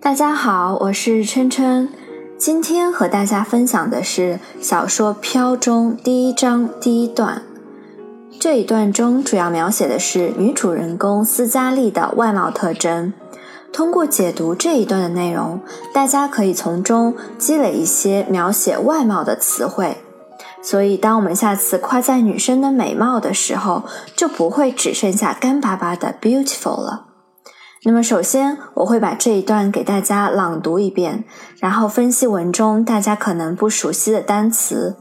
大家好，我是琛琛。今天和大家分享的是小说《飘》中第一章第一段。这一段中主要描写的是女主人公斯嘉丽的外貌特征。通过解读这一段的内容，大家可以从中积累一些描写外貌的词汇。所以，当我们下次夸赞女生的美貌的时候，就不会只剩下干巴巴的 beautiful 了。那么，首先我会把这一段给大家朗读一遍，然后分析文中大家可能不熟悉的单词，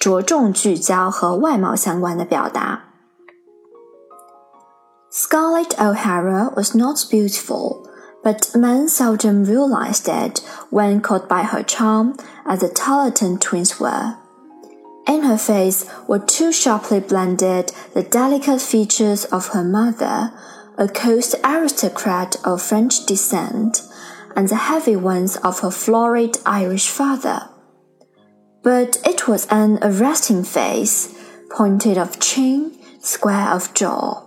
着重聚焦和外貌相关的表达。Scarlett O'Hara was not beautiful, but men seldom realized it when caught by her charm, as the Tarleton twins were. In her face were too sharply blended the delicate features of her mother, a coast aristocrat of French descent, and the heavy ones of her florid Irish father. But it was an arresting face, pointed of chin, square of jaw.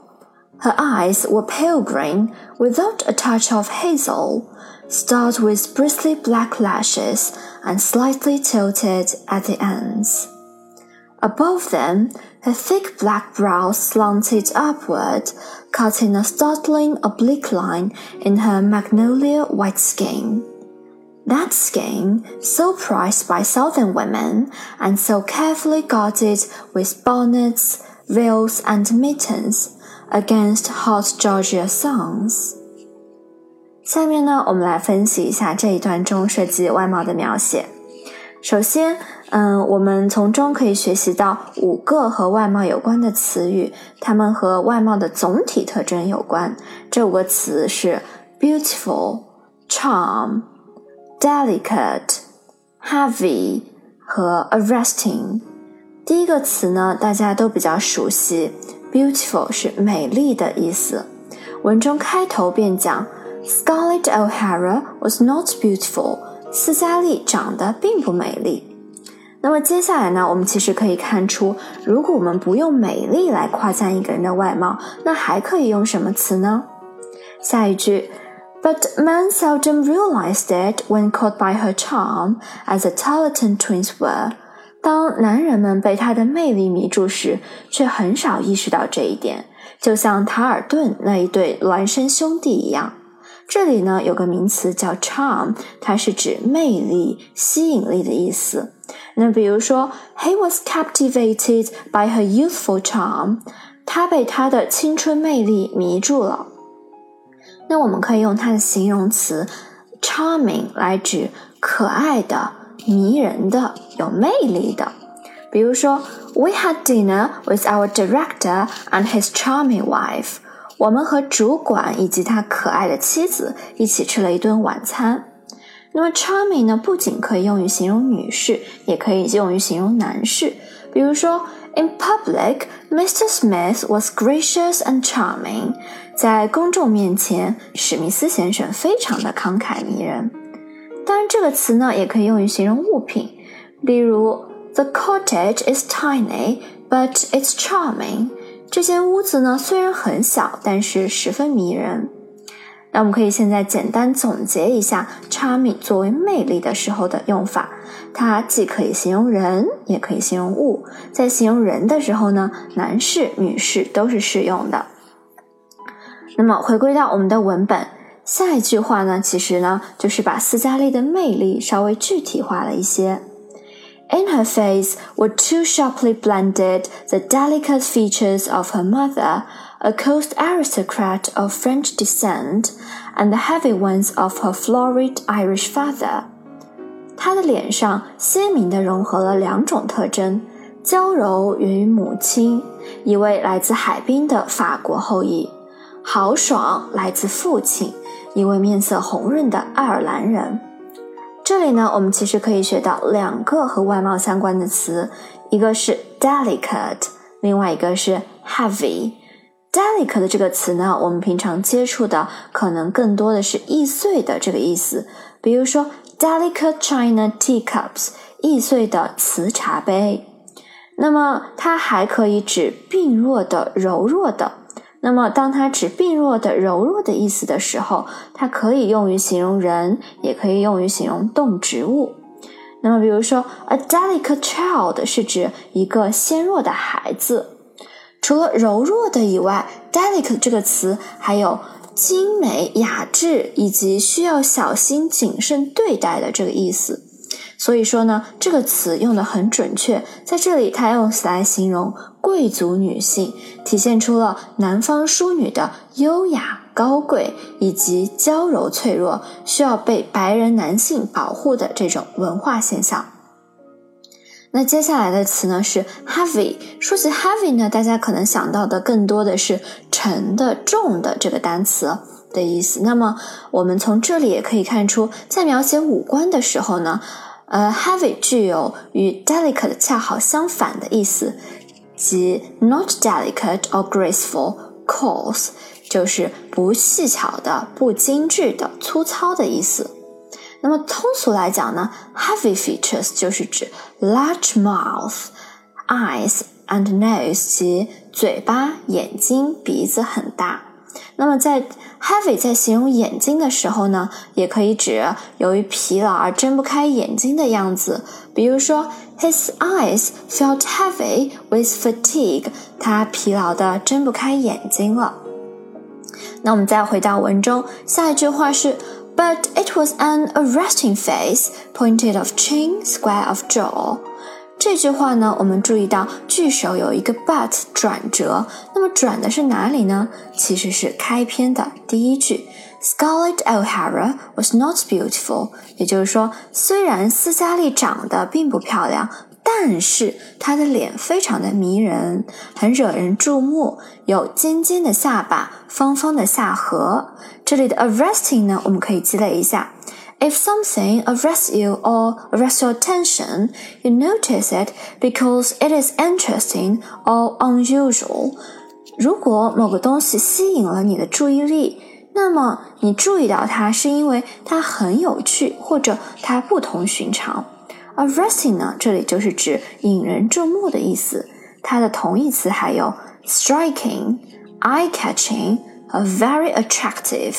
Her eyes were pale green, without a touch of hazel, starred with bristly black lashes and slightly tilted at the ends. Above them, her thick black brows slanted upward, cutting a startling oblique line in her magnolia white skin. That skin, so prized by southern women, and so carefully guarded with bonnets, veils, and mittens against hot Georgia suns. 下面呢，我们来分析一下这一段中涉及外貌的描写。 首先，嗯，我们从中可以学习到五个和外貌有关的词语，它们和外貌的总体特征有关。这五个词是 beautiful、charm、delicate、heavy 和 arresting。第一个词呢，大家都比较熟悉，beautiful 是美丽的意思。文中开头便讲，Scarlett O'Hara was not beautiful。斯嘉丽长得并不美丽。那么接下来呢？我们其实可以看出，如果我们不用美丽来夸赞一个人的外貌，那还可以用什么词呢？下一句，But men seldom realized it when caught by her charm, as the Tarleton twins were。当男人们被她的魅力迷住时，却很少意识到这一点，就像塔尔顿那一对孪生兄弟一样。这里呢有个名词叫 charm，它是指魅力、吸引力的意思。那比如说，He was captivated by her youthful charm，他被她的青春魅力迷住了。那我们可以用它的形容词 charming 来指可爱的、迷人的、有魅力的。比如说，We had dinner with our director and his charming wife。 我们和主管以及他可爱的妻子一起吃了一顿晚餐。那么，charming 呢，不仅可以用于形容女士，也可以用于形容男士。比如说，In public, Mr. Smith was gracious and charming。在公众面前，史密斯先生非常的慷慨迷人。当然，这个词呢，也可以用于形容物品。例如，The cottage is tiny, but it's charming。这间屋子呢，虽然很小，但是十分迷人。那我们可以现在简单总结一下 “charming” 作为魅力的时候的用法。它既可以形容人，也可以形容物。在形容人的时候呢，男士、女士都是适用的。那么回归到我们的文本，下一句话呢，其实呢就是把斯嘉丽的魅力稍微具体化了一些。In her face were too sharply blended the delicate features of her mother, a coast aristocrat of French descent, and the heavy ones of her florid Irish father. 她的脸上鲜明地融合了两种特征：娇柔源于母亲，一位来自海滨的法国后裔；豪爽来自父亲，一位面色红润的爱尔兰人。 这里呢，我们其实可以学到两个和外貌相关的词，一个是 delicate，另外一个是 heavy。delicate 这个词呢，我们平常接触的可能更多的是易碎的这个意思，比如说 delicate china teacups，易碎的瓷茶杯。那么它还可以指病弱的、柔弱的那么，当它指病弱的、柔弱的意思的时候，它可以用于形容人，也可以用于形容动植物。那么，比如说，a delicate child 是指一个纤弱的孩子。除了柔弱的以外，delicate 这个词还有精美、雅致以及需要小心谨慎对待的这个意思。所以说呢，这个词用的很准确，在这里它用来形容贵族女性，体现出了南方淑女的优雅高贵以及娇柔脆弱，需要被白人男性保护的这种文化现象。那接下来的词呢是 heavy。说起 heavy 呢，大家可能想到的更多的是沉的、重的这个单词的意思。那么我们从这里也可以看出，在描写五官的时候呢。呃，heavy 具有与 delicate 恰好相反的意思，即 not delicate or graceful，coarse 就是不细巧的、不精致的、粗糙的意思。那么通俗来讲呢，heavy features 就是指 large mouth、eyes and nose，即嘴巴、眼睛、鼻子很大。那么在 heavy 在形容眼睛的时候呢，也可以指由于疲劳而睁不开眼睛的样子。比如说，His eyes felt heavy with fatigue。他疲劳的睁不开眼睛了。那我们再回到文中，下一句话是，But it was an arresting face, pointed of chin, square of jaw。这句话呢，我们注意到句首有一个 but 转折，那么转的是哪里呢？其实是开篇的第一句，Scarlett O'Hara was not beautiful。也就是说，虽然斯嘉丽长得并不漂亮，但是她的脸非常的迷人，很惹人注目，有尖尖的下巴，方方的下颌。这里的 arresting 呢，我们可以积累一下。If something arrests you or arrests your attention, you notice it because it is interesting or unusual. 如果某个东西吸引了你的注意力，那么你注意到它是因为它很有趣或者它不同寻常。Arresting 呢，这里就是指引人注目的意思。它的同义词还有 striking、eye-catching 和 very attractive。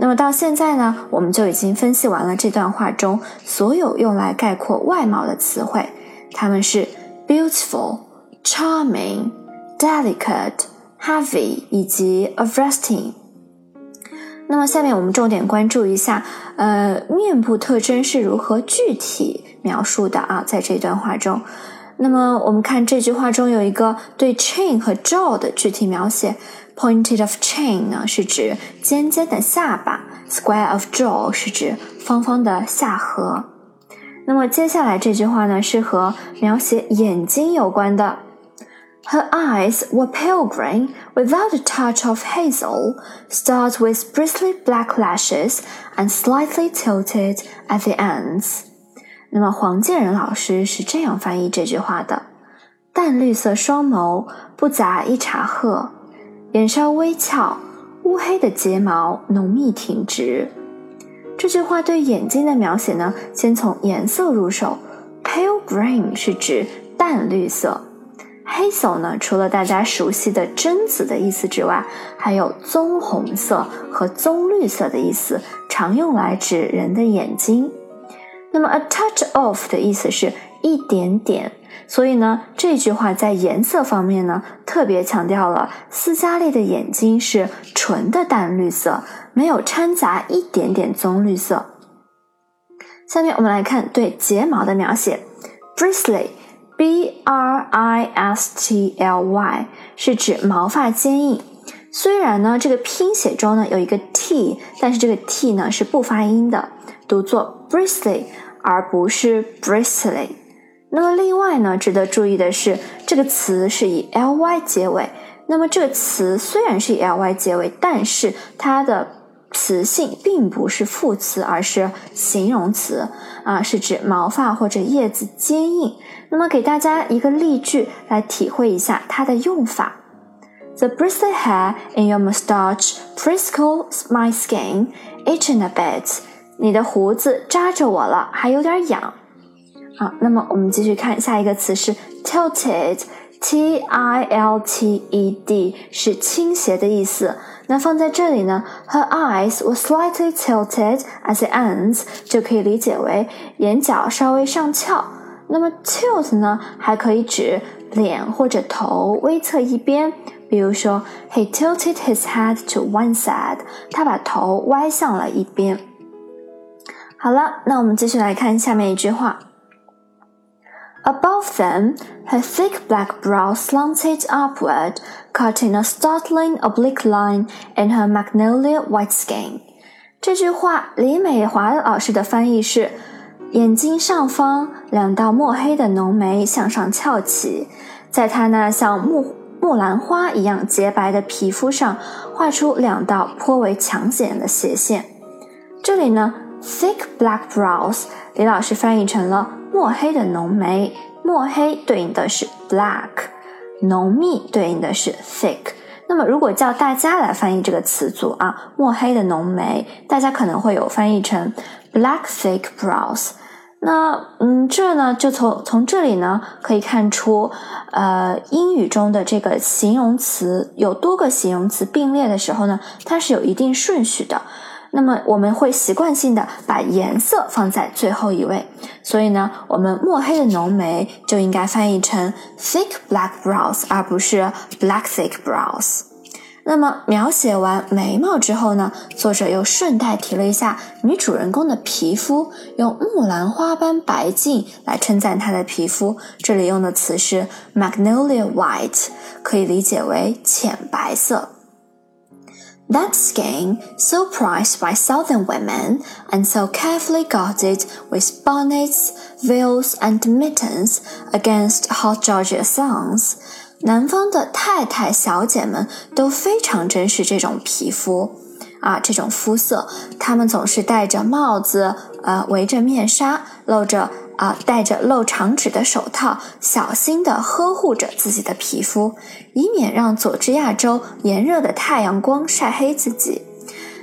那么到现在呢，我们就已经分析完了这段话中所有用来概括外貌的词汇，它们是 beautiful、charming、delicate、heavy 以及 arresting。那么下面我们重点关注一下，呃，面部特征是如何具体描述的啊？在这段话中，那么我们看这句话中有一个对 chin 和 jaw 的具体描写。Pointed of chin 呢是指尖尖的下巴，square of jaw 是指方方的下颌。那么接下来这句话呢是和描写眼睛有关的。Her eyes were pale green without a touch of hazel, starred with bristly black lashes and slightly tilted at the ends。 那么黄建仁老师是这样翻译这句话的：淡绿色双眸，不杂一茶褐。眼稍微翘，乌黑的睫毛浓密挺直。这句话对眼睛的描写呢，先从颜色入手。Pale green 是指淡绿色，hazel 呢，除了大家熟悉的榛子的意思之外，还有棕红色和棕绿色的意思，常用来指人的眼睛。那么 a touch of 的意思是一点点。所以呢，这句话在颜色方面呢，特别强调了斯嘉丽的眼睛是纯的淡绿色，没有掺杂一点点棕绿色。下面我们来看对睫毛的描写，bristly，b r i s t l y，是指毛发坚硬。虽然呢，这个拼写中呢有一个 t，但是这个 t 呢是不发音的，读作 bristly，而不是 bristly。那么另外呢，值得注意的是，这个词是以 ly 结尾。那么这个词虽然是以 ly 结尾，但是它的词性并不是副词，而是形容词啊，是指毛发或者叶子坚硬。那么给大家一个例句来体会一下它的用法 ：The bristly hair in your moustache prickles my skin, itching a bit。你的胡子扎着我了，还有点痒。好，那么我们继续看下一个词是 tilted， T I L T E D 是倾斜的意思。那放在这里呢，Her eyes were slightly tilted at the ends，就可以理解为眼角稍微上翘。那么 tilt 呢，还可以指脸或者头微侧一边。 比如说，He tilted his head to one side，他把头歪向了一边。好了，那我们继续来看下面一句话。Above them, her thick black brow slanted upward, cutting a startling oblique line in her magnolia white skin. 这句话，李美华老师的翻译是：眼睛上方两道墨黑的浓眉向上翘起，在她那像木 木兰花一样洁白的皮肤上画出两道颇为抢眼的斜线。这里呢，thick black brows，李老师翻译成了。墨黑的浓眉，墨黑对应的是 black，浓密对应的是 thick。那么，如果叫大家来翻译这个词组啊，墨黑的浓眉，大家可能会有翻译成 black thick brows。那嗯，这呢，就从从这里呢可以看出，呃，英语中的这个形容词有多个形容词并列的时候呢，它是有一定顺序的。那么我们会习惯性的把颜色放在最后一位，所以呢，我们墨黑的浓眉就应该翻译成 thick black brows，而不是 black thick brows。那么描写完眉毛之后呢，作者又顺带提了一下女主人公的皮肤，用木兰花般白净来称赞她的皮肤。这里用的词是 magnolia white，可以理解为浅白色。That skin, so prized by southern women and so carefully guarded with bonnets, veils, and mittens against hot Georgia suns，南方的太太小姐们都非常珍视这种皮肤啊，这种肤色。她们总是戴着帽子，呃，围着面纱，露着。啊，戴着露长指的手套，小心地呵护着自己的皮肤，以免让佐治亚州炎热的太阳光晒黑自己。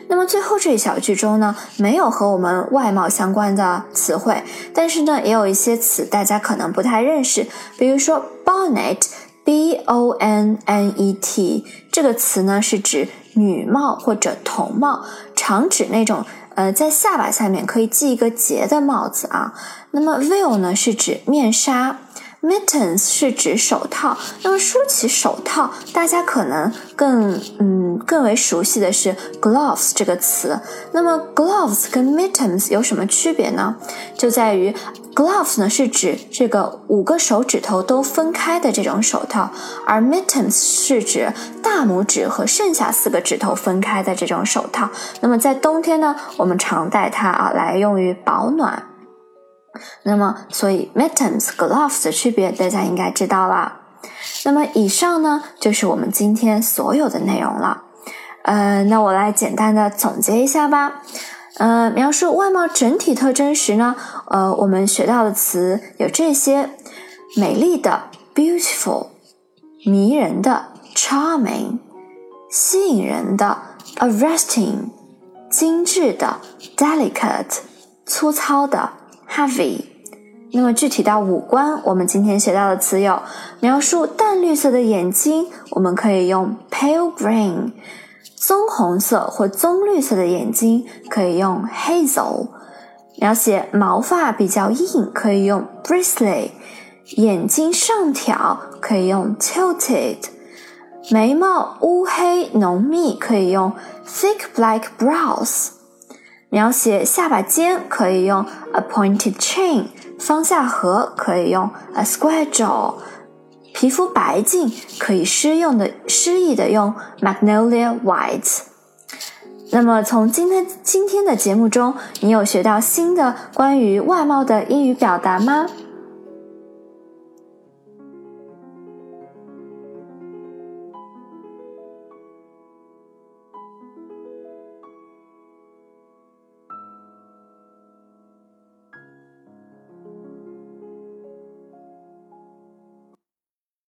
那么最后这一小句中呢，没有和我们外貌相关的词汇，但是呢，也有一些词大家可能不太认识，比如说 bonnet bonnet 这个词呢是指女帽或者童帽，常指那种。呃，在下巴下面可以系一个结的帽子啊。那么 veil 呢是指面纱，mittens 是指手套。那么说起手套，大家可能更嗯更为熟悉的是 gloves 这个词。那么 gloves 跟 mittens 有什么区别呢？就在于。Gloves 呢是指这个五个手指头都分开的这种手套，而 mittens 是指大拇指和剩下四个指头分开的这种手套。那么在冬天呢，我们常戴它啊来用于保暖。那么，所以 mittens、gloves 的区别大家应该知道了。那么以上呢就是我们今天所有的内容了。呃，那我来简单的总结一下吧。呃，描述外貌整体特征时呢，呃，我们学到的词有这些：美丽的 （beautiful）、迷人的 （charming）、吸引人的 （arresting）、精致的 （delicate）、粗糙的 （heavy）。那么具体到五官，我们今天学到的词有：描述淡绿色的眼睛，我们可以用 pale green。棕红色或棕绿色的眼睛可以用 hazel，描写毛发比较硬可以用 bristly，眼睛上挑可以用 tilted，眉毛乌黑浓密可以用 thick black brows，描写下巴尖可以用 a pointed chin，方下颌可以用 a square jaw。皮肤白净可以诗用的诗意的用 magnolia white。那么从今天今天的节目中，你有学到新的关于外貌的英语表达吗？